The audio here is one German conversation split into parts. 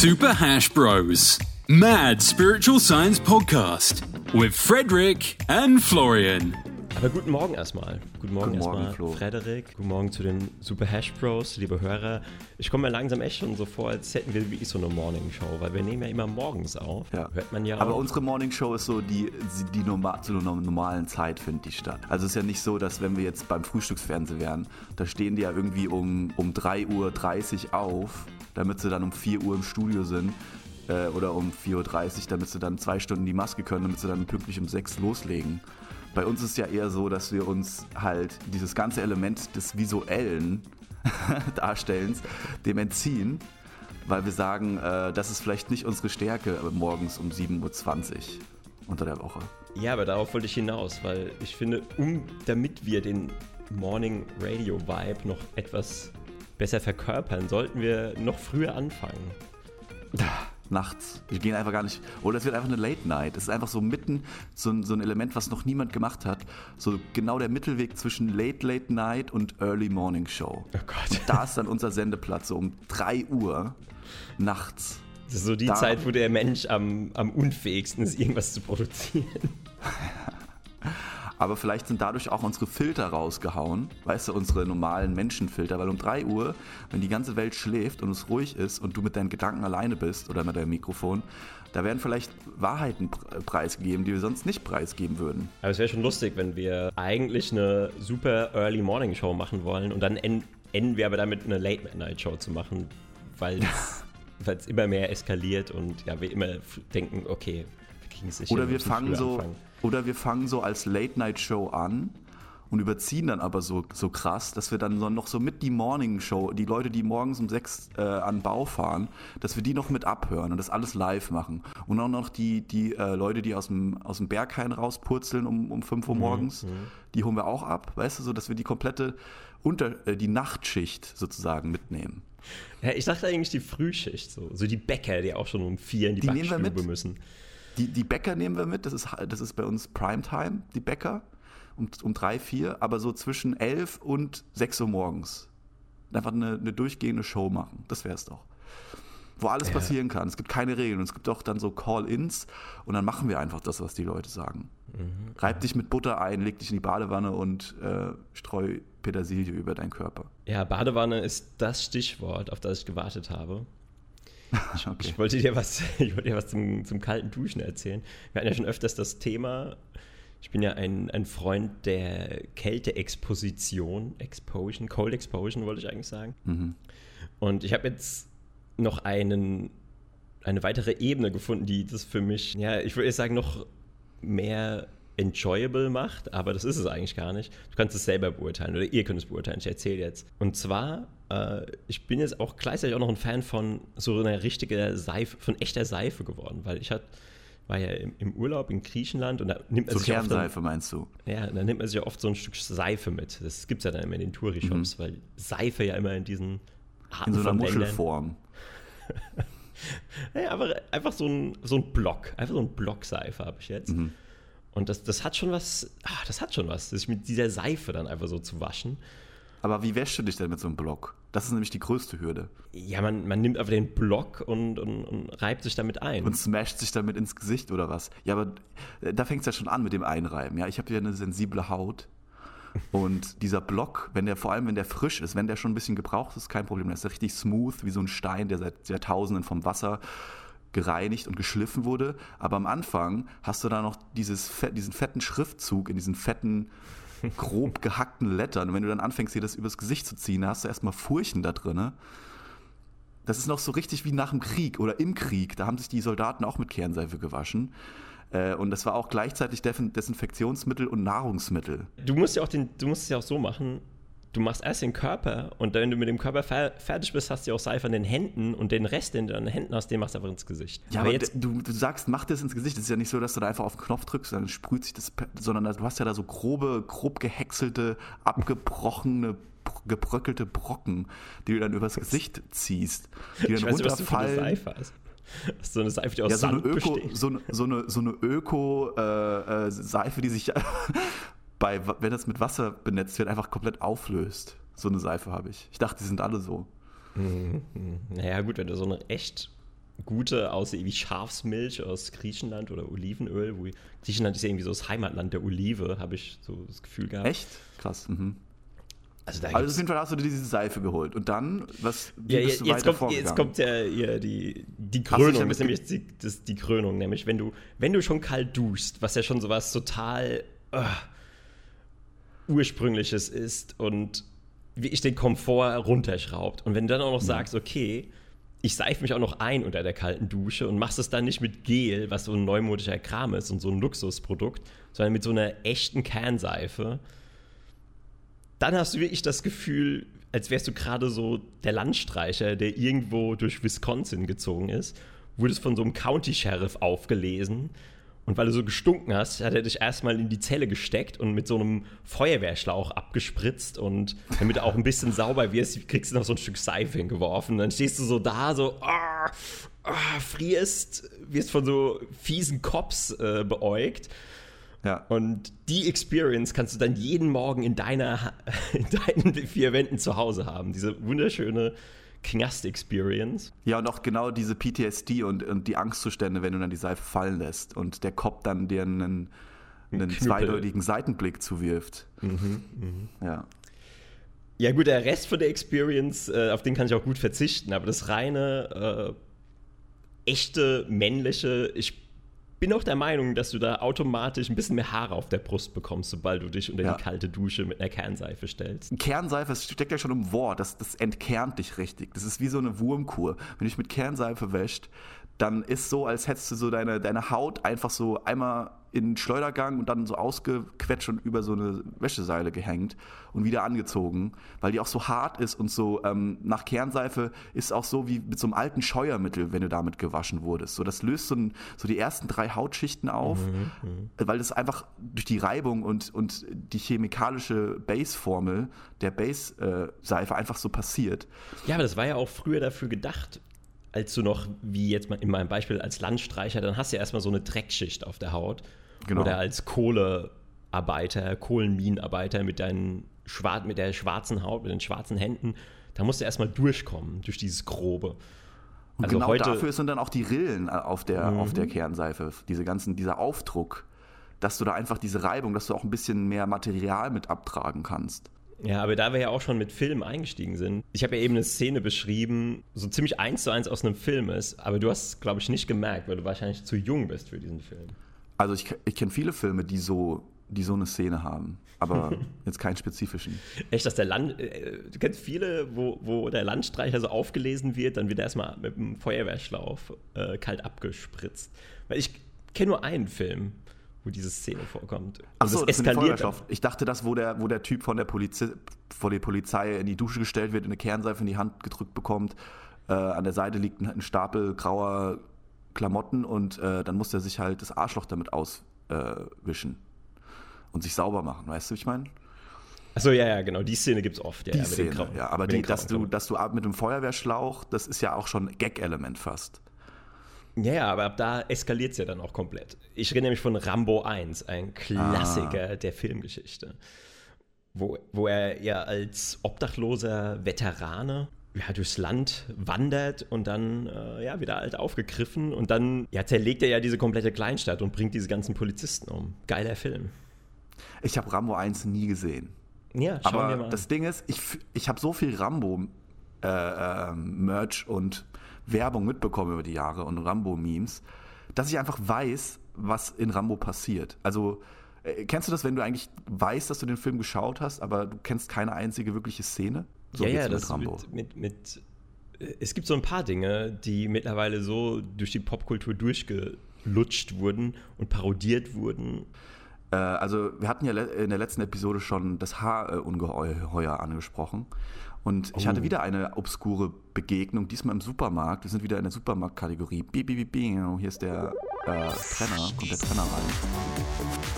Super Hash Bros. Mad Spiritual Science Podcast with Frederick and Florian. Aber guten Morgen erstmal. Guten Morgen, Guten Morgen, erstmal, Flo. Frederik. Guten Morgen zu den Super Hash Bros, liebe Hörer. Ich komme mir langsam echt schon so vor, als hätten wir wirklich so eine Morning Show, weil wir nehmen ja immer morgens auf. Ja. Hört man ja Aber auch. unsere Morning Show ist so, die, die norma zu einer normalen Zeit findet die statt. Also es ist ja nicht so, dass wenn wir jetzt beim Frühstücksfernsehen wären, da stehen die ja irgendwie um, um 3.30 Uhr auf, damit sie dann um 4 Uhr im Studio sind. Äh, oder um 4.30 Uhr, damit sie dann zwei Stunden die Maske können, damit sie dann pünktlich um 6 loslegen. Bei uns ist ja eher so, dass wir uns halt dieses ganze Element des visuellen Darstellens dem entziehen, weil wir sagen, äh, das ist vielleicht nicht unsere Stärke morgens um 7.20 Uhr unter der Woche. Ja, aber darauf wollte ich hinaus, weil ich finde, um, damit wir den Morning Radio Vibe noch etwas besser verkörpern, sollten wir noch früher anfangen. Nachts. Wir gehen einfach gar nicht. Oder es wird einfach eine Late Night. Es ist einfach so mitten so, ein- so ein Element, was noch niemand gemacht hat. So genau der Mittelweg zwischen Late Late Night und Early Morning Show. Oh Gott. Und da ist dann unser Sendeplatz, so um 3 Uhr nachts. Das ist so die Da- Zeit, wo der Mensch am, am unfähigsten ist, irgendwas zu produzieren. Aber vielleicht sind dadurch auch unsere Filter rausgehauen, weißt du, unsere normalen Menschenfilter, weil um 3 Uhr, wenn die ganze Welt schläft und es ruhig ist und du mit deinen Gedanken alleine bist oder mit deinem Mikrofon, da werden vielleicht Wahrheiten pr- preisgegeben, die wir sonst nicht preisgeben würden. Aber es wäre schon lustig, wenn wir eigentlich eine super Early Morning Show machen wollen und dann en- enden wir aber damit eine Late Night Show zu machen, weil es immer mehr eskaliert und ja, wir immer denken, okay, wir kriegen es nicht Oder wir fangen so, anfangen. Oder wir fangen so als Late-Night-Show an und überziehen dann aber so, so krass, dass wir dann noch so mit die Morning-Show, die Leute, die morgens um sechs äh, an Bau fahren, dass wir die noch mit abhören und das alles live machen. Und auch noch die, die äh, Leute, die aus dem, aus dem Berghain rauspurzeln um, um 5 Uhr Mhm, morgens, die holen wir auch ab, weißt du, so dass wir die komplette unter, äh, die Nachtschicht sozusagen mitnehmen. Ja, ich dachte eigentlich die Frühschicht, so, so die Bäcker, die auch schon um vier in die, Die Backstube müssen. Die, die Bäcker nehmen wir mit, das ist, das ist bei uns Primetime, die Bäcker, um, um drei, vier, aber so zwischen elf und sechs Uhr morgens. Einfach eine, eine durchgehende Show machen, das wäre es doch. Wo alles passieren kann. Es gibt keine Regeln. Und es gibt auch dann so Call-Ins und dann machen wir einfach das, was die Leute sagen. Reib dich mit Butter ein, leg dich in die Badewanne und äh, streu Petersilie über deinen Körper. Ja, Badewanne ist das Stichwort, auf das ich gewartet habe. Okay. Ich wollte dir was, ich wollte dir was zum, zum kalten Duschen erzählen. Wir hatten ja schon öfters das Thema. Ich bin ja ein, ein Freund der Kälteexposition, Exposure, Cold Exposure wollte ich eigentlich sagen. Und ich habe jetzt noch einen, eine weitere Ebene gefunden, die das für mich, ja, ich würde sagen, noch mehr enjoyable macht, aber das ist es eigentlich gar nicht. Du kannst es selber beurteilen oder ihr könnt es beurteilen. Ich erzähle jetzt. Und zwar, äh, ich bin jetzt auch gleichzeitig auch noch ein Fan von so einer richtigen Seife, von echter Seife geworden, weil ich hat, war ja im, Urlaub in Griechenland und da nimmt man So sich ja oft Kernseife meinst du? ja, dann nimmt man sich ja oft so ein Stück Seife mit. Das gibt es ja dann immer in den Touri-Shops, weil Seife ja immer in diesen Arten Mhm. In so einer Muschelform. Ja, aber einfach so ein, so ein Block. Einfach so ein Block Seife habe ich jetzt. Mhm. Und das, das hat schon was, ah, das hat schon was, sich mit dieser Seife dann einfach so zu waschen. Aber wie wäschst du dich denn mit so einem Block? Das ist nämlich die größte Hürde. Ja, man, man nimmt einfach den Block und, und, und reibt sich damit ein. und smasht sich damit ins Gesicht oder was. Ja, aber äh, da fängt es ja schon an mit dem Einreiben. Ja, ich habe ja eine sensible Haut. Und dieser Block, wenn der vor allem, wenn der frisch ist, wenn der schon ein bisschen gebraucht ist, kein Problem. Der ist richtig smooth, wie so ein Stein, der seit Jahrtausenden vom Wasser gereinigt und geschliffen wurde. Aber am Anfang hast du da noch dieses, diesen fetten Schriftzug in diesen fetten, grob gehackten Lettern. Und wenn du dann anfängst, dir das übers Gesicht zu ziehen, hast du erstmal Furchen da drin. Das ist noch so richtig wie nach dem Krieg oder im Krieg. Da haben sich die Soldaten auch mit Kernseife gewaschen. Äh, Und das war auch gleichzeitig Desin- Desinfektionsmittel und Nahrungsmittel. Du musst ja auch den, du musst es ja auch so machen. Du machst erst den Körper und wenn du mit dem Körper fer fertig bist, hast du ja auch Seife an den Händen und den Rest, den du an den Händen hast, den machst du einfach ins Gesicht. Ja, aber, jetzt, du, du sagst, mach das ins Gesicht. Es ist ja nicht so, dass du da einfach auf den Knopf drückst, dann sprüht sich das, sondern du hast ja da so grobe, grob gehäckselte, abgebrochene, br- gebröckelte Brocken, die du dann übers Gesicht ziehst, die dann ich weiß eine runterfallen. So eine Seife, die aus Ja, so eine Sand Öko, besteht. so, eine- so eine, so eine Öko-Seife, die sich bei, wenn das mit Wasser benetzt wird, einfach komplett auflöst. So eine Seife habe ich. Ich dachte, die sind alle so. Naja, gut, wenn du so eine echt gute aussehen wie Schafsmilch aus Griechenland oder Olivenöl. Wo Griechenland ist ja irgendwie so das Heimatland der Olive, habe ich so das Gefühl gehabt. Echt? Krass. Mhm. Also, da Also auf jeden Fall hast du dir diese Seife geholt. Und dann, was, wie ja, bist ja, jetzt, kommt, jetzt kommt ja hier die, die Krönung, das ist nämlich die, das, die Krönung, nämlich wenn du, wenn du schon kalt duschst, was ja schon sowas total äh, ursprüngliches ist und wie ich den Komfort runterschraubt. Und wenn du dann auch noch sagst, okay, ich seife mich auch noch ein unter der kalten Dusche und machst es dann nicht mit Gel, was so ein neumodischer Kram ist und so ein Luxusprodukt, sondern mit so einer echten Kernseife, dann hast du wirklich das Gefühl, als wärst du gerade so der Landstreicher, der irgendwo durch Wisconsin gezogen ist, wurdest von so einem County-Sheriff aufgelesen und weil du so gestunken hast, hat er dich erstmal in die Zelle gesteckt und mit so einem Feuerwehrschlauch abgespritzt und damit du auch ein bisschen sauber wirst, kriegst du noch so ein Stück Seife hingeworfen. Dann stehst du so da, so ah, ah, frierst, wirst von so fiesen Cops äh, beäugt. Ja. Und die Experience kannst du dann jeden Morgen in, deiner, in deinen vier Wänden zu Hause haben. Diese wunderschöne Knast-Experience. Ja, und auch genau diese PTSD und, und die Angstzustände, wenn du dann die Seife fallen lässt und der Cop dann dir einen, einen Knüppel. zweideutigen Seitenblick zuwirft. Ja. Ja, gut, der Rest von der Experience, äh, auf den kann ich auch gut verzichten, aber das reine, äh, echte, männliche, ich bin auch der Meinung, dass du da automatisch ein bisschen mehr Haare auf der Brust bekommst, sobald du dich unter Ja. die kalte Dusche mit einer Kernseife stellst. Kernseife, es steckt ja schon im Wort, das, das entkernt dich richtig. Das ist wie so eine Wurmkur. Wenn du dich mit Kernseife wäscht, dann ist so, als hättest du so deine, deine Haut einfach so einmal in den Schleudergang und dann so ausgequetscht und über so eine Wäscheseile gehängt und wieder angezogen, weil die auch so hart ist und so ähm, nach Kernseife ist auch so wie mit so einem alten Scheuermittel, wenn du damit gewaschen wurdest. So, das löst so, ein, so die ersten drei Hautschichten auf, weil das einfach durch die Reibung und, und die chemikalische Base-Formel der Base-Seife einfach so passiert. Ja, aber das war ja auch früher dafür gedacht, als du noch, wie jetzt mal in meinem Beispiel, als Landstreicher, dann hast du ja erstmal so eine Dreckschicht auf der Haut. Genau. Oder als Kohlearbeiter, Kohlenminenarbeiter mit, deinen mit der schwarzen Haut, mit den schwarzen Händen. Da musst du erstmal durchkommen, durch dieses Grobe. Und Also genau heute- Mhm. dafür sind dann auch die Rillen äh, auf der, auf der Kernseife, diese ganzen, dieser Aufdruck, dass du da einfach diese Reibung, dass du auch ein bisschen mehr Material mit abtragen kannst. Ja, aber da wir ja auch schon mit Filmen eingestiegen sind, ich habe ja eben eine Szene beschrieben, so ziemlich eins zu eins aus einem Film ist, aber du hast es, glaube ich, nicht gemerkt, weil du wahrscheinlich zu jung bist für diesen Film. Also ich, ich kenne viele Filme, die so, die so eine Szene haben, aber jetzt keinen spezifischen. Echt, dass der Land, äh, du kennst viele, wo, wo der Landstreicher so aufgelesen wird, dann wird er erstmal mit dem Feuerwehrschlauch äh, kalt abgespritzt. Weil ich kenne nur einen Film, wo diese Szene vorkommt. Achso, das ein eskaliert. Ich dachte, das, wo der, wo der Typ von der Polizei, vor die Polizei in die Dusche gestellt wird, eine Kernseife in die Hand gedrückt bekommt. Äh, an der Seite liegt ein, ein Stapel grauer Klamotten und äh, dann muss er sich halt das Arschloch damit auswischen und sich sauber machen. Weißt du, wie ich meine? Achso, ja, ja, genau. Die Szene gibt es oft. Ja, Die ja, Szene, grauen- ja. Aber die, dass, du, dass du ab mit dem Feuerwehrschlauch, das ist ja auch schon Gag-Element fast. Ja, ja, aber ab da eskaliert es ja dann auch komplett. Ich rede nämlich von Rambo 1, ein Klassiker der Filmgeschichte. Wo, wo er ja als obdachloser Veterane ja, durchs Land wandert und dann äh, ja, wieder alt aufgegriffen und dann ja, zerlegt er ja diese komplette Kleinstadt und bringt diese ganzen Polizisten um. Geiler Film. Ich habe Rambo 1 nie gesehen. Ja, schauen wir Aber mal. an. das Ding ist, ich, ich habe so viel Rambo-Merch und Werbung mitbekommen über die Jahre und Rambo-Memes, dass ich einfach weiß, was in Rambo passiert. Also, äh, kennst du das, wenn du eigentlich weißt, dass du den Film geschaut hast, aber du kennst keine einzige wirkliche Szene? So ja, ja, mir das mit, mit, mit, äh, es gibt so ein paar Dinge, die mittlerweile so durch die Popkultur durchgelutscht wurden und parodiert wurden. Äh, also, wir hatten ja in der letzten Episode schon das Haarungeheuer angesprochen. Und ich Oh. hatte wieder eine obskure Begegnung, diesmal im Supermarkt. Wir sind wieder in der Supermarktkategorie. Hier ist der äh, Trenner, kommt der Trenner rein.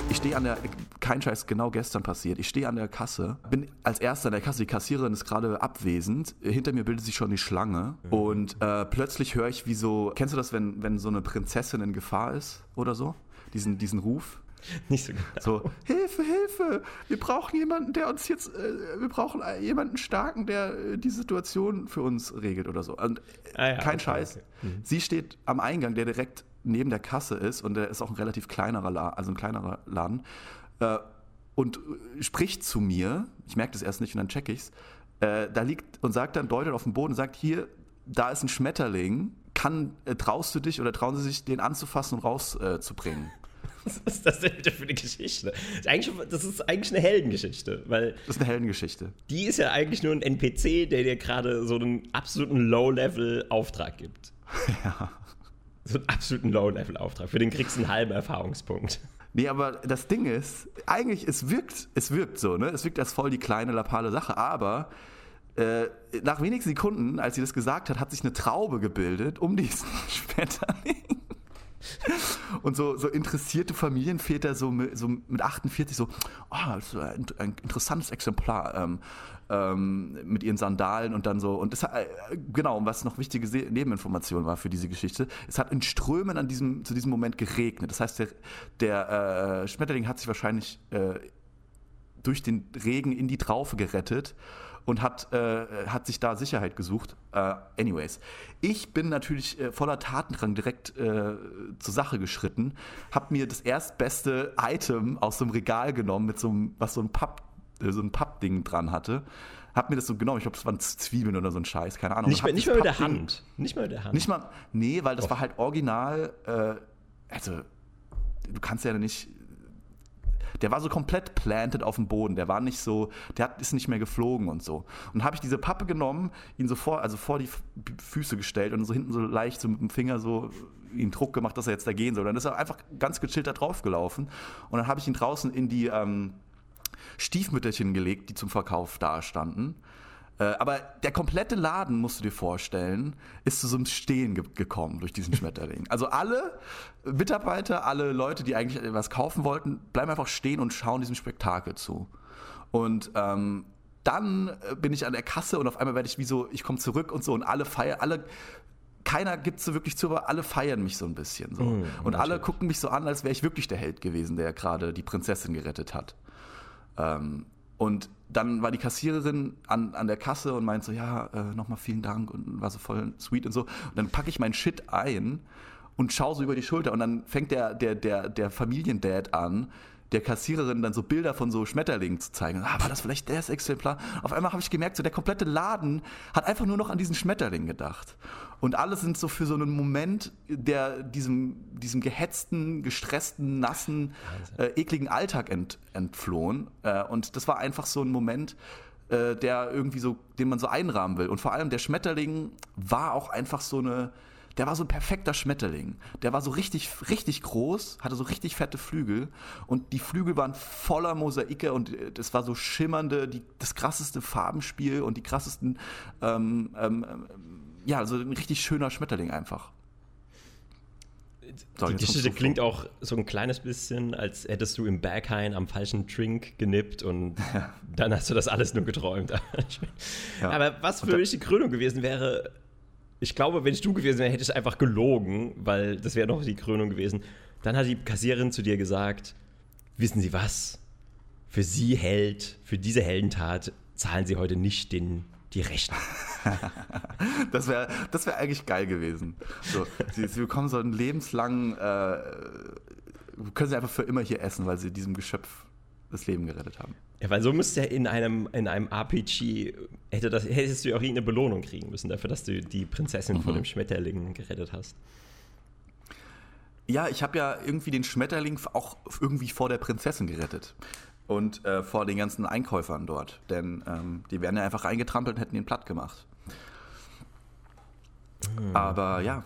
Ich stehe an der, kein Scheiß, genau gestern passiert. Ich stehe an der Kasse, bin als erster an der Kasse, die Kassiererin ist gerade abwesend. Hinter mir bildet sich schon die Schlange. Und äh, plötzlich höre ich, wie so, kennst du das, wenn, wenn so eine Prinzessin in Gefahr ist oder so? Diesen, diesen Ruf? Nicht so genau. So, Hilfe, Hilfe! Wir brauchen jemanden, der uns jetzt, äh, wir brauchen jemanden starken, der äh, die Situation für uns regelt oder so. Und Ah ja, kein okay, Scheiß. okay. Mhm. Sie steht am Eingang, der direkt neben der Kasse ist und der ist auch ein relativ kleinerer Laden, also ein kleinerer Laden. Äh, und äh, spricht zu mir, ich merke das erst nicht und dann check ich's, äh, da liegt und sagt dann, deutet auf den Boden und sagt, hier, da ist ein Schmetterling, kann, äh, traust du dich oder trauen sie sich, den anzufassen und rauszubringen? Äh? Was ist das denn wieder für eine Geschichte? Das ist eigentlich, das ist eigentlich eine Heldengeschichte, weil Das ist eine Heldengeschichte. die ist ja eigentlich nur ein NPC, der dir gerade so einen absoluten Low-Level-Auftrag gibt. Ja. So einen absoluten Low-Level-Auftrag. Für den kriegst du einen halben Erfahrungspunkt. Nee, aber das Ding ist, eigentlich, es wirkt, es wirkt so, ne? Es wirkt als voll die kleine, lapale Sache, aber äh, nach wenigen Sekunden, als sie das gesagt hat, hat sich eine Traube gebildet um diesen Schmetterling. Und so, so interessierte Familienväter so mit, so mit 48 so, oh, das ist ein, ein interessantes Exemplar ähm, ähm, mit ihren Sandalen und dann so. Und das, äh, genau, was noch wichtige Se- Nebeninformation war für diese Geschichte, es hat in Strömen an diesem, zu diesem Moment geregnet. Das heißt, der, der äh, Schmetterling hat sich wahrscheinlich äh, durch den Regen in die Traufe gerettet und hat, äh, hat sich da Sicherheit gesucht. Äh, anyways, ich bin natürlich äh, voller Tatendrang direkt äh, zur Sache geschritten, habe mir das erstbeste Item aus dem Regal genommen, mit so einem, was so ein Papp, äh, so ein Pappding dran hatte. Hab mir das so genommen, ich glaube, das waren Zwiebeln oder so ein Scheiß, keine Ahnung. Nicht, mehr, nicht mehr mit der Hand. Nicht mehr mit der Hand. Nicht mal, nee, weil das war halt original, äh, also du kannst ja nicht, der war so komplett planted auf dem Boden, der war nicht so, der hat, ist nicht mehr geflogen und so. Und habe ich diese Pappe genommen, ihn so vor, also vor die Füße gestellt und so hinten so leicht so mit dem Finger so ihn Druck gemacht, dass er jetzt da gehen soll. Dann ist er einfach ganz gechillt da drauf gelaufen und dann habe ich ihn draußen in die ähm, Stiefmütterchen gelegt, die zum Verkauf da standen. Äh, Aber der komplette Laden, musst du dir vorstellen, ist zu so einem Stehen ge gekommen durch diesen Schmetterling. Also alle Mitarbeiter, alle Leute, die eigentlich was kaufen wollten, bleiben einfach stehen und schauen diesem Spektakel zu. Und ähm, dann äh, bin ich an der Kasse und auf einmal werde ich wie so, ich komme zurück und so und alle feiern, alle, keiner gibt so wirklich zu, aber alle feiern mich so ein bisschen. So. Mm, und alle gucken mich so an, als wäre ich wirklich der Held gewesen, der gerade die Prinzessin gerettet hat. Ähm, und dann war die Kassiererin an, an der Kasse und meinte so, ja, äh, nochmal vielen Dank und war so voll sweet und so. Und dann packe ich mein Shit ein und schaue so über die Schulter und dann fängt der, der, der, der Familiendad an, der Kassiererin dann so Bilder von so Schmetterlingen zu zeigen. Ah, war das vielleicht das Exemplar? Auf einmal habe ich gemerkt, so der komplette Laden hat einfach nur noch an diesen Schmetterling gedacht. Und alle sind so für so einen Moment, der diesem, diesem gehetzten, gestressten, nassen, äh, ekligen Alltag ent, entflohen. Äh, und das war einfach so ein Moment, äh, der irgendwie so, den man so einrahmen will. Und vor allem der Schmetterling war auch einfach so eine, der war so ein perfekter Schmetterling. Der war so richtig, richtig groß, hatte so richtig fette Flügel und die Flügel waren voller Mosaike und äh, das war so schimmernde, die, das krasseste Farbenspiel und die krassesten, ähm, ähm, ähm, ja, so ein richtig schöner Schmetterling einfach. So, Die Geschichte klingt auch so ein kleines bisschen, als hättest du im Berghain am falschen Drink genippt und dann hast du das alles nur geträumt. Ja. Aber was für mich die Krönung gewesen wäre, ich glaube, wenn ich du gewesen wäre, hätte ich einfach gelogen, weil das wäre noch die Krönung gewesen. Dann hat die Kassiererin zu dir gesagt, wissen Sie was? Für Sie Held, für diese Heldentat zahlen Sie heute nicht den, die Rechnung. Das wäre das wär eigentlich geil gewesen. So, sie, sie bekommen so einen lebenslangen, äh, können sie einfach für immer hier essen, weil sie diesem Geschöpf das Leben gerettet haben. Ja, weil so müsste ja in einem, in einem RPG, hätte das, hättest du ja auch irgendeine Belohnung kriegen müssen dafür, dass du die Prinzessin Mhm. von dem Schmetterling gerettet hast. Ja, ich habe ja irgendwie den Schmetterling auch irgendwie vor der Prinzessin gerettet. Und äh, vor den ganzen Einkäufern dort. Denn ähm, die wären ja einfach reingetrampelt und hätten ihn platt gemacht. Aber ja.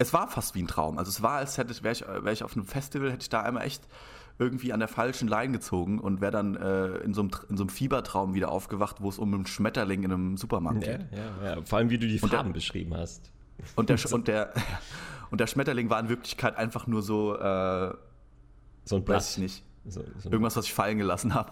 Es war fast wie ein Traum. Also es war, als hätte wäre ich, wär ich auf einem Festival, hätte ich da einmal echt irgendwie an der falschen Line gezogen und wäre dann äh, in, so einem, in so einem Fiebertraum wieder aufgewacht, wo es um einen Schmetterling in einem Supermarkt Ja, geht. ja, ja. Vor allem, wie du die Und der- Farben beschrieben hast. Und der, und, der, und der Schmetterling war in Wirklichkeit einfach nur so, äh, So ein Blatt. weiß ich nicht, So, so irgendwas, was ich fallen gelassen habe.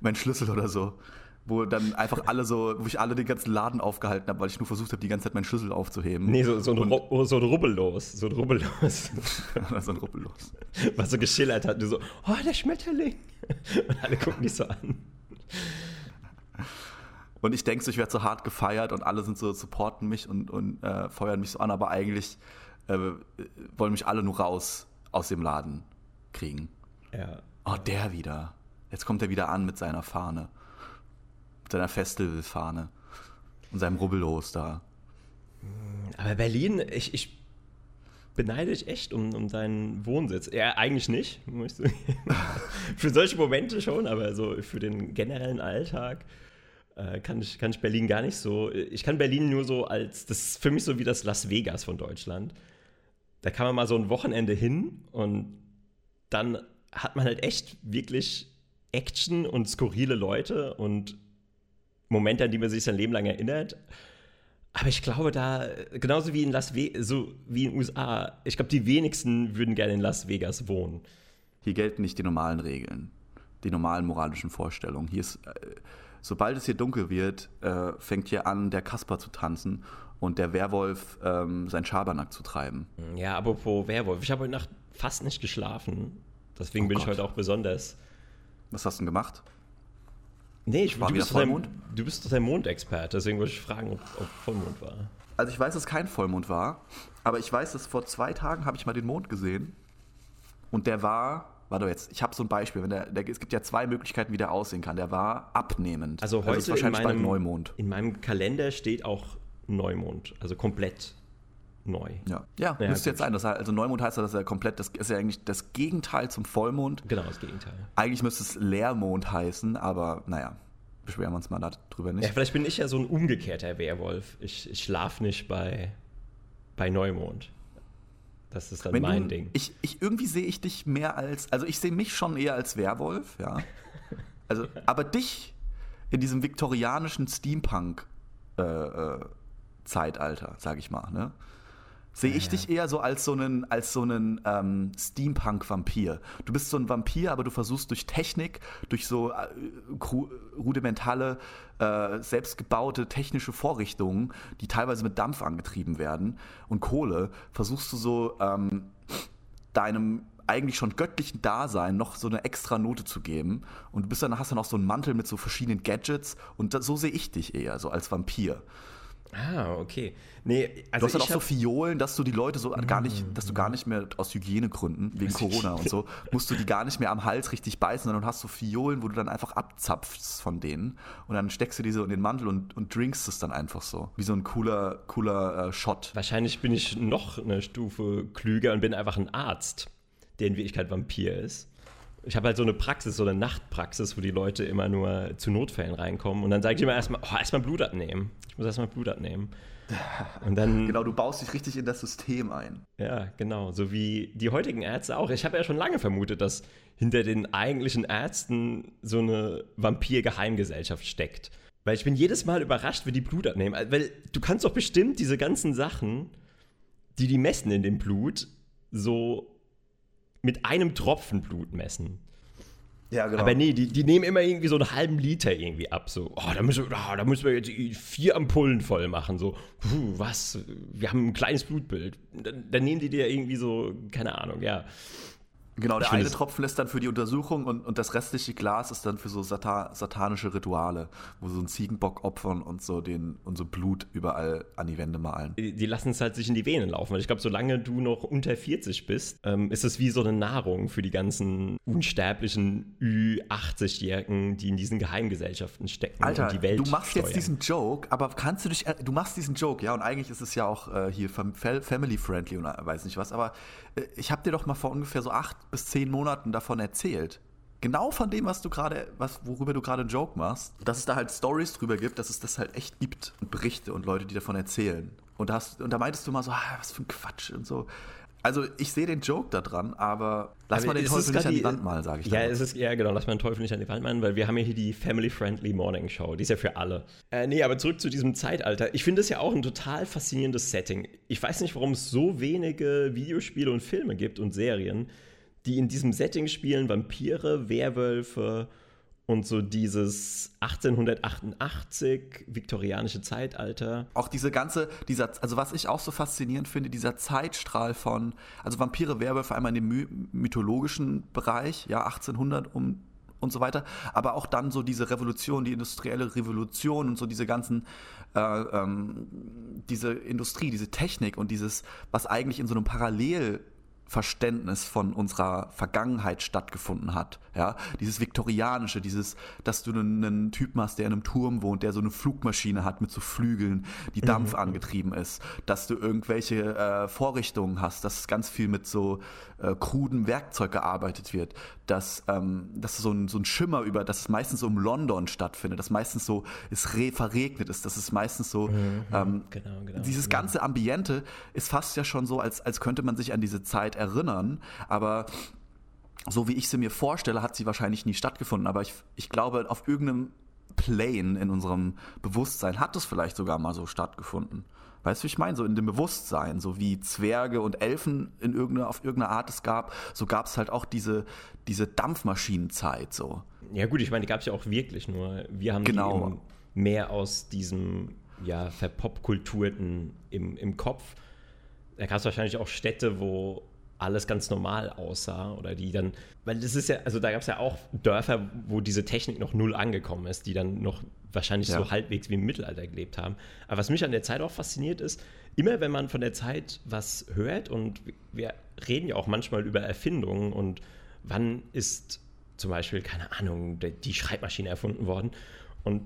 Mein Schlüssel oder so. Wo dann einfach alle so, wo ich alle den ganzen Laden aufgehalten habe, weil ich nur versucht habe, die ganze Zeit meinen Schlüssel aufzuheben. Nee, so, so, ein, Ru oh, so ein Rubbellos. So ein Rubbellos. so ein Rubbellos. Was so geschillert hat. Du so, oh, der Schmetterling. Und alle gucken dich so an. Und ich denke so, ich werde so hart gefeiert und alle sind so, supporten mich und, und äh, feuern mich so an, aber eigentlich äh, wollen mich alle nur raus aus dem Laden kriegen. Ja. Oh, der wieder. Jetzt kommt er wieder an mit seiner Fahne. Seiner Festivalfahne. Und seinem Rubbellos da. Aber Berlin, ich, ich beneide dich echt um, um deinen Wohnsitz. Ja, eigentlich nicht. für solche Momente schon, aber so für den generellen Alltag äh, kann, ich, kann ich Berlin gar nicht so. Ich kann Berlin nur so als. Das ist für mich so wie das Las Vegas von Deutschland. Da kann man mal so ein Wochenende hin und dann hat man halt echt wirklich Action und skurrile Leute und Momente, an die man sich sein Leben lang erinnert. Aber ich glaube, da, genauso wie in Las Vegas, so wie in den USA, ich glaube, die wenigsten würden gerne in Las Vegas wohnen. Hier gelten nicht die normalen Regeln, die normalen moralischen Vorstellungen. Hier ist, äh, sobald es hier dunkel wird, äh, fängt hier an, der Kasper zu tanzen und der Werwolf ähm, sein Schabernack zu treiben. Ja, apropos Werwolf, ich habe heute Nacht fast nicht geschlafen. Deswegen oh bin Gott. ich heute auch besonders. Was hast du denn gemacht? Nee, ich, war du, bist Vollmond? Ein, du bist doch der Mondexperte, deswegen wollte ich fragen, ob, ob, Vollmond war. Also ich weiß, dass kein Vollmond war, aber ich weiß, dass vor zwei Tagen habe ich mal den Mond gesehen und der war, warte jetzt, ich habe so ein Beispiel, wenn der, der, es gibt ja zwei Möglichkeiten, wie der aussehen kann. Der war abnehmend. Also heute also wahrscheinlich in meinem, Neumond. In meinem Kalender steht auch Neumond, also komplett neu. Ja, ja, ja müsste jetzt sein. Das heißt, also Neumond heißt ja, dass er komplett, das ist ja eigentlich das Gegenteil zum Vollmond. Genau, das Gegenteil. Eigentlich müsste es Leermond heißen, aber naja, beschweren wir uns mal darüber nicht. Ja, vielleicht bin ich ja so ein umgekehrter Werwolf. Ich, ich schlafe nicht bei, bei Neumond. Das ist dann Wenn mein du, Ding. Ich, ich, irgendwie sehe ich dich mehr als, also ich sehe mich schon eher als Werwolf, ja. Also, aber dich in diesem viktorianischen Steampunk-Zeitalter, äh, äh, sag ich mal, ne? Sehe ich ja, dich eher so als so einen, als so einen ähm, Steampunk-Vampir. Du bist so ein Vampir, aber du versuchst durch Technik, durch so äh, rudimentale, äh, selbstgebaute technische Vorrichtungen, die teilweise mit Dampf angetrieben werden und Kohle, versuchst du so ähm, deinem eigentlich schon göttlichen Dasein noch so eine extra Note zu geben. Und du bist dann, hast dann auch so einen Mantel mit so verschiedenen Gadgets. Und da, so sehe ich dich eher, so als Vampir. Ah, okay. Nee, also du hast halt auch so Fiolen, dass du die Leute so gar nicht, dass du gar nicht mehr aus Hygienegründen, wegen Corona und so, musst du die gar nicht mehr am Hals richtig beißen, sondern hast so Fiolen, wo du dann einfach abzapfst von denen und dann steckst du diese in den Mantel und, und drinkst es dann einfach so. Wie so ein cooler, cooler äh, Shot. Wahrscheinlich bin ich noch eine Stufe klüger und bin einfach ein Arzt, der in Wirklichkeit Vampir ist. Ich habe halt so eine Praxis, so eine Nachtpraxis, wo die Leute immer nur zu Notfällen reinkommen. Und dann sage ich immer erstmal, oh, erstmal Blut abnehmen. Ich muss erstmal Blut abnehmen. Und dann, genau, du baust dich richtig in das System ein. Ja, genau. So wie die heutigen Ärzte auch. Ich habe ja schon lange vermutet, dass hinter den eigentlichen Ärzten so eine Vampir-Geheimgesellschaft steckt. Weil ich bin jedes Mal überrascht, wie die Blut abnehmen. Weil du kannst doch bestimmt diese ganzen Sachen, die die messen in dem Blut, so mit einem Tropfen Blut messen. Ja, genau. Aber nee, die, die nehmen immer irgendwie so einen halben Liter irgendwie ab. So, oh, da müssen, wir, oh, da müssen wir jetzt vier Ampullen voll machen. So, puh, was? Wir haben ein kleines Blutbild. Dann, dann nehmen die dir irgendwie so, keine Ahnung, ja. Genau, der eine Tropfen ist dann für die Untersuchung und, und das restliche Glas ist dann für so sata satanische Rituale, wo so ein Ziegenbock opfern und so den und so Blut überall an die Wände malen. Die, die lassen es halt sich in die Venen laufen, weil ich glaube, solange du noch unter 40 bist, ähm, ist es wie so eine Nahrung für die ganzen unsterblichen Ü80-Jährigen, die in diesen Geheimgesellschaften stecken Alter, und die Welt du machst steuern. jetzt diesen Joke, aber kannst du dich, äh, du machst diesen Joke, ja, und eigentlich ist es ja auch äh, hier family-friendly und weiß nicht was, aber äh, ich habe dir doch mal vor ungefähr so acht bis zehn Monaten davon erzählt. Genau von dem, was du gerade, was, worüber du gerade einen Joke machst, dass es da halt Stories drüber gibt, dass es das halt echt gibt und Berichte und Leute, die davon erzählen. Und, hast, und da meintest du mal so, ah, was für ein Quatsch und so. Also ich sehe den Joke da dran, aber lass aber mal den Teufel nicht an die Wand malen, sage ich. Ja, es ist, ja, genau, lass mal den Teufel nicht an die Wand malen, weil wir haben ja hier die Family-Friendly Morning Show. Die ist ja für alle. Äh, nee, aber zurück zu diesem Zeitalter. Ich finde das ja auch ein total faszinierendes Setting. Ich weiß nicht, warum es so wenige Videospiele und Filme gibt und Serien, die in diesem Setting spielen, Vampire, Werwölfe und so dieses 1888 viktorianische Zeitalter. Auch diese ganze, dieser, also was ich auch so faszinierend finde, dieser Zeitstrahl von, also Vampire, Werwölfe einmal in dem mythologischen Bereich, ja, 1800 um und so weiter, aber auch dann so diese Revolution, die industrielle Revolution und so diese ganzen, äh, ähm, diese Industrie, diese Technik und dieses, was eigentlich in so einem Parallel Verständnis von unserer Vergangenheit stattgefunden hat. Ja, dieses viktorianische, dieses, dass du einen, Typen hast, der in einem Turm wohnt, der so eine Flugmaschine hat mit so Flügeln, die mhm. Dampf angetrieben ist, dass du irgendwelche äh, Vorrichtungen hast, dass ganz viel mit so äh, krudem Werkzeug gearbeitet wird, dass, ähm, dass so ein, so ein Schimmer über, dass es meistens so um London stattfindet, dass meistens so es re verregnet ist, dass es meistens so mhm. ähm, genau, genau, dieses genau. ganze Ambiente ist fast ja schon so, als, als könnte man sich an diese Zeit erinnern, aber so wie ich sie mir vorstelle, hat sie wahrscheinlich nie stattgefunden. Aber ich, ich glaube, auf irgendeinem Plane in unserem Bewusstsein hat es vielleicht sogar mal so stattgefunden. Weißt du, wie ich meine? So in dem Bewusstsein, so wie Zwerge und Elfen in irgendeiner, auf irgendeine Art es gab, so gab es halt auch diese, diese Dampfmaschinenzeit. So. Ja, gut, ich meine, die gab es ja auch wirklich, nur wir haben genau. die mehr aus diesem ja, verpopkulturten im, im Kopf. Da gab es wahrscheinlich auch Städte, wo alles ganz normal aussah oder die dann, weil das ist ja, also da gab es ja auch Dörfer, wo diese Technik noch null angekommen ist, die dann noch wahrscheinlich ja. so halbwegs wie im Mittelalter gelebt haben. Aber was mich an der Zeit auch fasziniert ist, immer wenn man von der Zeit was hört und wir reden ja auch manchmal über Erfindungen und wann ist zum Beispiel, keine Ahnung, die Schreibmaschine erfunden worden und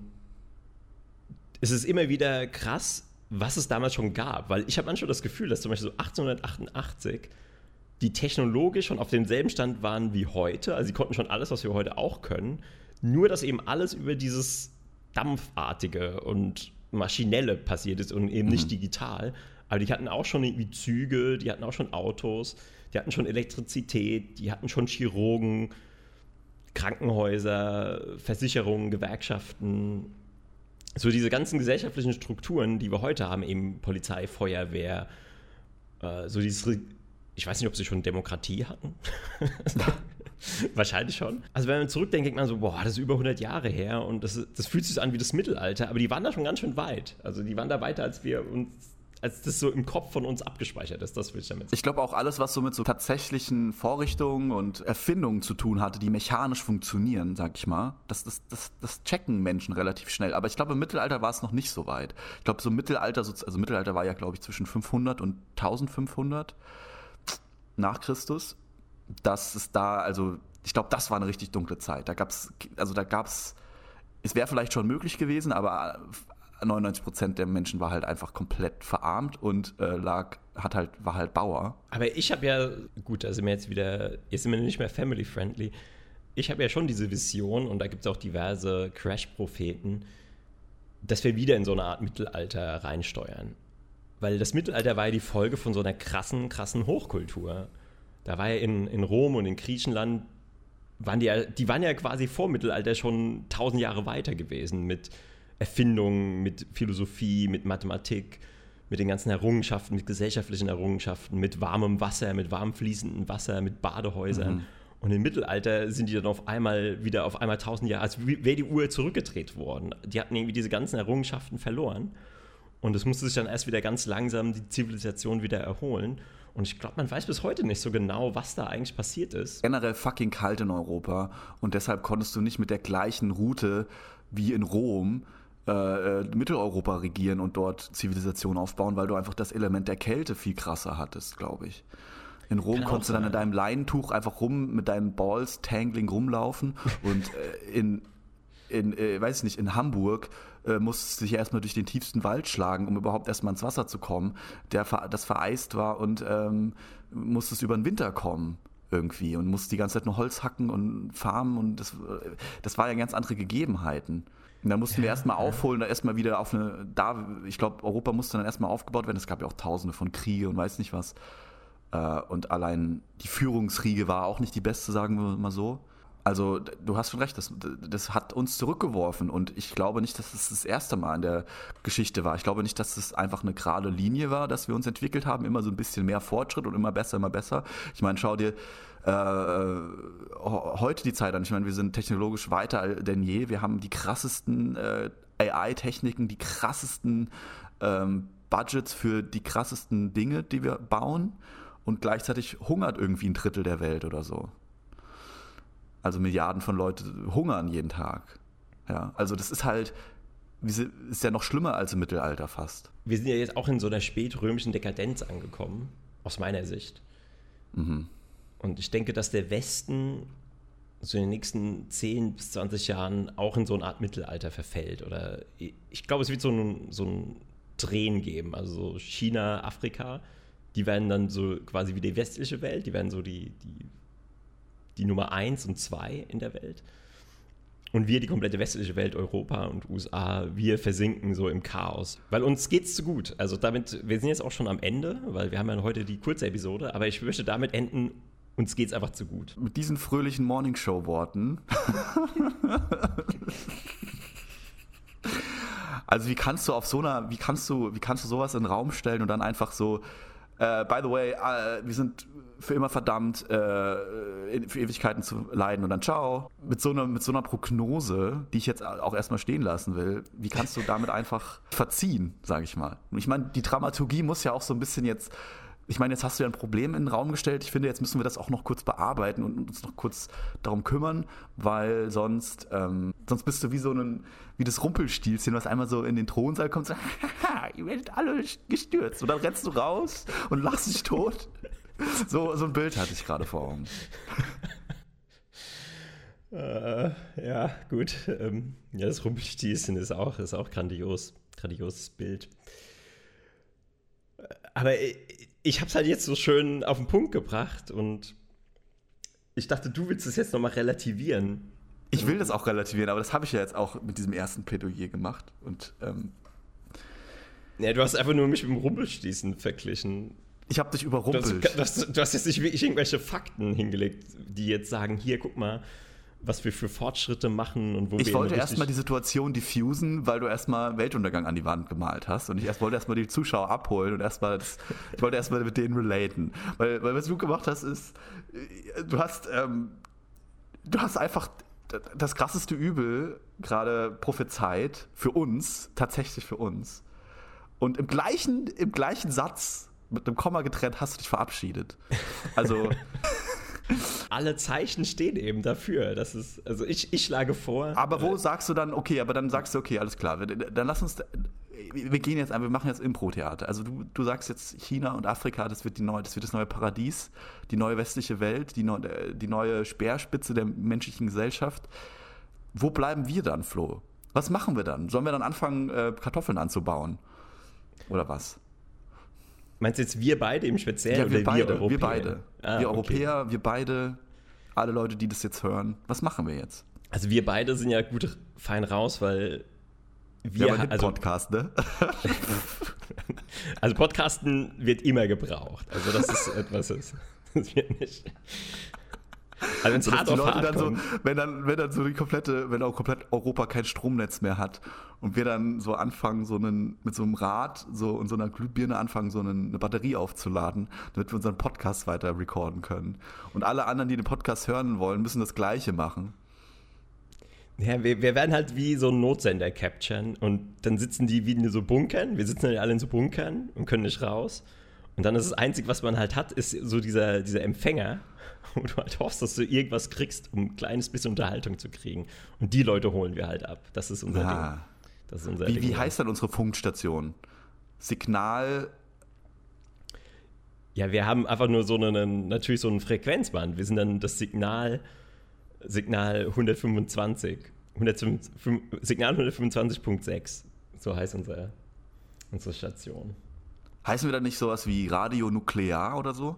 es ist immer wieder krass, was es damals schon gab, weil ich habe manchmal das Gefühl, dass zum Beispiel so 1888 die technologisch schon auf demselben Stand waren wie heute. Also sie konnten schon alles, was wir heute auch können. Nur, dass eben alles über dieses Dampfartige und Maschinelle passiert ist und eben nicht mhm. digital. Aber die hatten auch schon irgendwie Züge, die hatten auch schon Autos, die hatten schon Elektrizität, die hatten schon Chirurgen, Krankenhäuser, Versicherungen, Gewerkschaften. So diese ganzen gesellschaftlichen Strukturen, die wir heute haben, eben Polizei, Feuerwehr, äh, so dieses ich weiß nicht, ob sie schon Demokratie hatten. Wahrscheinlich schon. Also wenn man zurückdenkt, denkt man so, boah, das ist über 100 Jahre her und das, das fühlt sich so an wie das Mittelalter, aber die waren da schon ganz schön weit. Also die waren da weiter, als wir uns als das so im Kopf von uns abgespeichert ist. Das will ich damit sagen. Ich glaube auch alles, was so mit so tatsächlichen Vorrichtungen und Erfindungen zu tun hatte, die mechanisch funktionieren, sag ich mal, das, das, das, das checken Menschen relativ schnell. Aber ich glaube, im Mittelalter war es noch nicht so weit. Ich glaube, so Mittelalter, also Mittelalter war ja, glaube ich, zwischen 500 und 1500 nach Christus, dass es da, also ich glaube, das war eine richtig dunkle Zeit. Da gab es, also da gab es, es wäre vielleicht schon möglich gewesen, aber 99 Prozent der Menschen war halt einfach komplett verarmt und äh, lag, hat halt, war halt Bauer. Aber ich habe ja, gut, da sind wir jetzt wieder, jetzt sind wir nicht mehr family-friendly. Ich habe ja schon diese Vision und da gibt es auch diverse Crash-Propheten, dass wir wieder in so eine Art Mittelalter reinsteuern. Weil das Mittelalter war ja die Folge von so einer krassen, krassen Hochkultur. Da war ja in, in Rom und in Griechenland, waren die, ja, die waren ja quasi vor Mittelalter schon tausend Jahre weiter gewesen mit Erfindungen, mit Philosophie, mit Mathematik, mit den ganzen Errungenschaften, mit gesellschaftlichen Errungenschaften, mit warmem Wasser, mit warm fließendem Wasser, mit Badehäusern. Mhm. Und im Mittelalter sind die dann auf einmal wieder auf einmal tausend Jahre, als wäre die Uhr zurückgedreht worden. Die hatten irgendwie diese ganzen Errungenschaften verloren. Und es musste sich dann erst wieder ganz langsam die Zivilisation wieder erholen. Und ich glaube, man weiß bis heute nicht so genau, was da eigentlich passiert ist. Generell fucking kalt in Europa. Und deshalb konntest du nicht mit der gleichen Route wie in Rom äh, äh Mitteleuropa regieren und dort Zivilisation aufbauen, weil du einfach das Element der Kälte viel krasser hattest, glaube ich. In Rom Kann konntest du dann in deinem Leinentuch einfach rum mit deinen Balls tangling rumlaufen und äh, in in, äh, weiß ich nicht, in Hamburg äh, musste sich erstmal durch den tiefsten Wald schlagen, um überhaupt erstmal ins Wasser zu kommen, der das vereist war und ähm, musste es über den Winter kommen irgendwie und musste die ganze Zeit nur Holz hacken und farmen und das, das war ja ganz andere Gegebenheiten. Und da mussten ja, wir erstmal aufholen, da erstmal wieder auf eine, da, ich glaube, Europa musste dann erstmal aufgebaut werden. Es gab ja auch tausende von Kriege und weiß nicht was. Äh, und allein die Führungsriege war auch nicht die beste, sagen wir mal so. Also du hast schon recht, das, das hat uns zurückgeworfen und ich glaube nicht, dass es das, das erste Mal in der Geschichte war. Ich glaube nicht, dass es einfach eine gerade Linie war, dass wir uns entwickelt haben, immer so ein bisschen mehr Fortschritt und immer besser, immer besser. Ich meine, schau dir äh, heute die Zeit an. Ich meine, wir sind technologisch weiter denn je. Wir haben die krassesten äh, AI-Techniken, die krassesten ähm, Budgets für die krassesten Dinge, die wir bauen und gleichzeitig hungert irgendwie ein Drittel der Welt oder so. Also Milliarden von Leuten hungern jeden Tag. Ja, also das ist halt, ist ja noch schlimmer als im Mittelalter fast. Wir sind ja jetzt auch in so einer spätrömischen Dekadenz angekommen, aus meiner Sicht. Mhm. Und ich denke, dass der Westen so in den nächsten 10 bis 20 Jahren auch in so eine Art Mittelalter verfällt. Oder ich glaube, es wird so ein, so ein Drehen geben. Also China, Afrika, die werden dann so quasi wie die westliche Welt, die werden so die, die die Nummer 1 und 2 in der Welt. Und wir, die komplette westliche Welt, Europa und USA, wir versinken so im Chaos. Weil uns geht's zu gut. Also damit, wir sind jetzt auch schon am Ende, weil wir haben ja heute die kurze Episode, aber ich möchte damit enden, uns geht's einfach zu gut. Mit diesen fröhlichen Morningshow-Worten. also wie kannst du auf so einer, wie kannst du, wie kannst du sowas in den Raum stellen und dann einfach so, uh, by the way, uh, wir sind für immer verdammt, äh, für Ewigkeiten zu leiden und dann ciao. Mit so, einer, mit so einer Prognose, die ich jetzt auch erstmal stehen lassen will, wie kannst du damit einfach verziehen, sage ich mal? Ich meine, die Dramaturgie muss ja auch so ein bisschen jetzt ich meine, jetzt hast du ja ein Problem in den Raum gestellt. Ich finde, jetzt müssen wir das auch noch kurz bearbeiten und uns noch kurz darum kümmern, weil sonst, ähm, sonst bist du wie so ein, wie das Rumpelstilzchen, was einmal so in den Thronsaal kommt, so, ihr werdet alle gestürzt. Und dann rennst du raus und lachst dich tot. So, so ein Bild hatte ich gerade vor Augen. Äh, ja, gut. Ähm, ja, das Rumpelstilzchen ist auch, ist auch grandios. Grandioses Bild. Aber ich, habe es halt jetzt so schön auf den Punkt gebracht und ich dachte, du willst es jetzt nochmal relativieren. Ich will das auch relativieren, aber das habe ich ja jetzt auch mit diesem ersten Plädoyer gemacht. Und, ähm, ja, du hast einfach nur mich mit dem Rumpelstilzchen verglichen. Ich habe dich überrumpelt. Du hast, du, hast, du hast, jetzt nicht wirklich irgendwelche Fakten hingelegt, die jetzt sagen, hier, guck mal, was wir für Fortschritte machen und wo ich wir. Ich wollte erstmal die Situation diffusen, weil du erstmal Weltuntergang an die Wand gemalt hast. Und ich erst wollte erstmal die Zuschauer abholen und erstmal ich wollte erstmal mit denen relaten. Weil, weil was du gemacht hast, ist, du hast, ähm, du hast einfach das krasseste Übel gerade prophezeit für uns, tatsächlich für uns. Und im gleichen, im gleichen Satz mit einem Komma getrennt hast du dich verabschiedet. Also. Alle Zeichen stehen eben dafür. Das ist, also ich, ich schlage vor. Aber wo äh, sagst du dann, okay, aber dann sagst du, okay, alles klar, dann lass uns, wir gehen jetzt, wir machen jetzt Impro-Theater. Also du, du sagst jetzt China und Afrika, das wird, die neue, das wird das neue Paradies, die neue westliche Welt, die, neu, die neue Speerspitze der menschlichen Gesellschaft. Wo bleiben wir dann, Flo? Was machen wir dann? Sollen wir dann anfangen, äh, Kartoffeln anzubauen? Oder was? Meinst du jetzt wir beide im Speziellen? Ja, wir beide. Wir, wir beide. Ah, wir Europäer, okay. wir beide, alle Leute, die das jetzt hören. Was machen wir jetzt? Also wir beide sind ja gut fein raus, weil wir ja, also Podcast, ne? also Podcasten wird immer gebraucht. Also das ist etwas, das wird nicht. Also wenn es hart auf hart dann so, wenn dann, wenn dann so die komplette, wenn auch komplett Europa kein Stromnetz mehr hat und wir dann so anfangen, so einen, mit so einem Rad so und so einer Glühbirne anfangen, so eine, eine Batterie aufzuladen, damit wir unseren Podcast weiter recorden können. Und alle anderen, die den Podcast hören wollen, müssen das Gleiche machen. Ja, wir, wir werden halt wie so ein Notsender capturen und dann sitzen die wie in so Bunkern. Wir sitzen ja alle in so Bunkern und können nicht raus. Und dann ist das Einzige, was man halt hat, ist so dieser, dieser Empfänger, wo du halt hoffst, dass du irgendwas kriegst, um ein kleines bisschen Unterhaltung zu kriegen. Und die Leute holen wir halt ab. Das ist unser ah. Ding. Das ist unser wie. Wie heißt dann unsere Funkstation? Signal. Ja, wir haben einfach nur so einen, natürlich so ein Frequenzband. Wir sind dann das Signal, Signal 125. 125 Signal 125.6. So heißt unsere, unsere Station. Heißen wir dann nicht sowas wie Radionuklear oder so?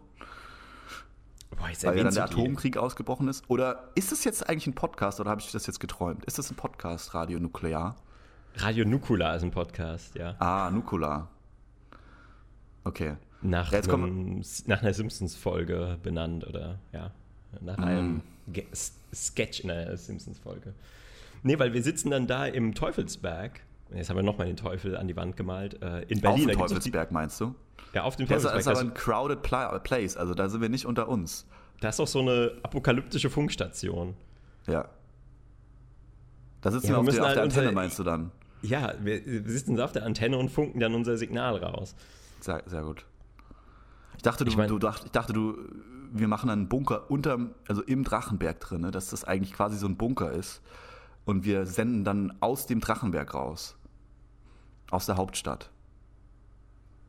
Boah, Weil ja dann der Atomkrieg ausgebrochen ist? Oder ist das jetzt eigentlich ein Podcast oder habe ich das jetzt geträumt? Ist das ein Podcast, Radio Nuklear? Radio Nukula ist ein Podcast, ja. Ah, Nukula. Okay. Nach, ja, einem, nach einer Simpsons-Folge benannt, oder ja. Nach einem Ge Sketch in der Simpsons-Folge. Nee, weil wir sitzen dann da im Teufelsberg. Jetzt haben wir nochmal den Teufel an die Wand gemalt. Äh, in Berlin. Auf dem Teufelsberg meinst du? Die, ja, auf dem Das Teufelsberg. ist aber ein crowded Pla place, also da sind wir nicht unter uns. da ist auch so eine apokalyptische Funkstation. Ja. Da sitzen Ja, wir auf, der, auf halt der Antenne, unser- meinst du dann? Ja, wir, sitzen da auf der Antenne und funken dann unser Signal raus. Sehr, sehr gut. Ich dachte, du, Ich mein- du dacht, ich dachte, du, wir machen einen Bunker unterm, also im Drachenberg drin, ne, dass das eigentlich quasi so ein Bunker ist. Und wir senden dann aus dem Drachenberg raus. Aus der Hauptstadt.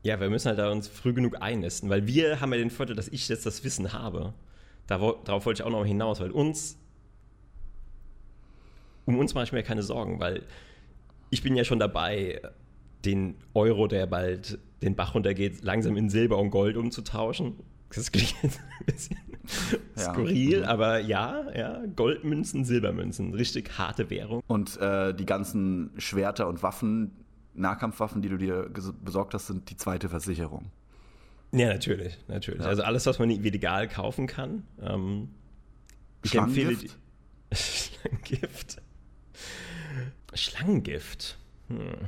Ja, wir müssen halt da uns früh genug einnisten, weil wir haben ja den Vorteil, dass ich jetzt das Wissen habe. Darauf wollte ich auch noch hinaus, weil uns, um uns mache ich mir keine Sorgen, weil ich bin ja schon dabei, den Euro, der bald den Bach runtergeht, langsam in Silber und Gold umzutauschen. Das klingt jetzt ein bisschen Ja. skurril, Mhm. aber ja, ja, Goldmünzen, Silbermünzen, richtig harte Währung. Und äh, die ganzen Schwerter und Waffen, Nahkampfwaffen, die du dir besorgt hast, sind die zweite Versicherung. Ja, natürlich, natürlich. Also alles, was man legal kaufen kann. Ähm, ich empfehle Schlangengift? Schlangengift. Hm.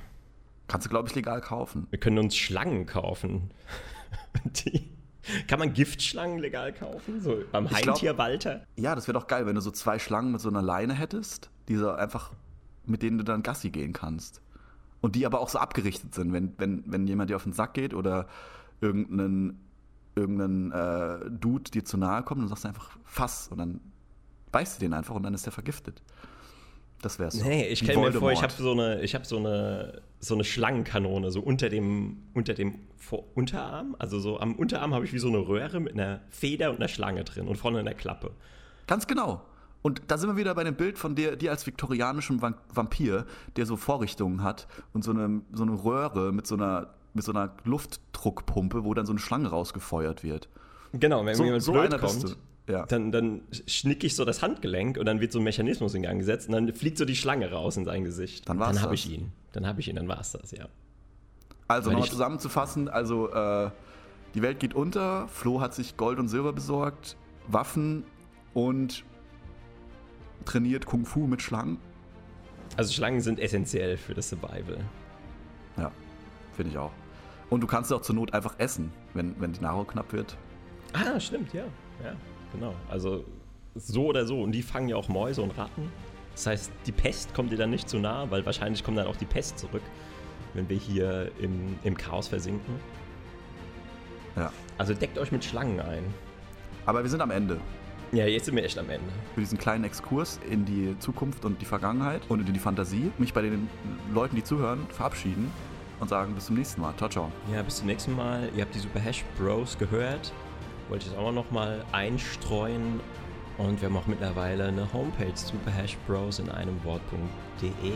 Kannst du, glaube ich, legal kaufen. Wir können uns Schlangen kaufen. Die, kann man Giftschlangen legal kaufen? So beim Heimtier Walter? Ja, das wäre doch geil, wenn du so zwei Schlangen mit so einer Leine hättest, die so einfach, mit denen du dann Gassi gehen kannst. Und die aber auch so abgerichtet sind, wenn, wenn, wenn jemand dir auf den Sack geht oder irgendein, irgendein äh, Dude dir zu nahe kommt, dann sagst du einfach Fass und dann beißt du den einfach und dann ist der vergiftet. Das wär's. Nee, ich stelle mir vor, ich habe so eine, ich habe so eine, so eine Schlangenkanone so unter dem, unter dem Vor Unterarm. Also so am Unterarm habe ich wie so eine Röhre mit einer Feder und einer Schlange drin und vorne einer Klappe. Ganz genau. Und da sind wir wieder bei dem Bild von dir, dir als viktorianischem Vampir, der so Vorrichtungen hat und so eine, so eine Röhre mit so einer, mit so einer Luftdruckpumpe, wo dann so eine Schlange rausgefeuert wird. Genau, wenn So, jemand so blöd kommt. Ja. dann, dann schnick ich so das Handgelenk und dann wird so ein Mechanismus in Gang gesetzt und dann fliegt so die Schlange raus in sein Gesicht. Dann war's Dann habe ich ihn. Dann habe ich ihn, dann war es das, ja. Also nochmal zusammenzufassen, also äh, die Welt geht unter, Flo hat sich Gold und Silber besorgt, Waffen und trainiert Kung Fu mit Schlangen. Also Schlangen sind essentiell für das Survival. Ja, finde ich auch. Und du kannst auch zur Not einfach essen, wenn, wenn die Nahrung knapp wird. Ah, stimmt, ja. Ja, genau. Also so oder so. Und die fangen ja auch Mäuse und Ratten. Das heißt, die Pest kommt dir dann nicht zu nah, weil wahrscheinlich kommt dann auch die Pest zurück, wenn wir hier im, im Chaos versinken. Ja. Also deckt euch mit Schlangen ein. Aber wir sind am Ende. Ja, jetzt sind wir echt am Ende. Für diesen kleinen Exkurs in die Zukunft und die Vergangenheit und in die Fantasie. Mich bei den Leuten, die zuhören, verabschieden und sagen bis zum nächsten Mal. Ciao, ciao. Ja, bis zum nächsten Mal. Ihr habt die Super Hash Bros gehört. Wollte ich es auch noch mal einstreuen. Und wir haben auch mittlerweile eine Homepage, superhashbros in einem Wort.de.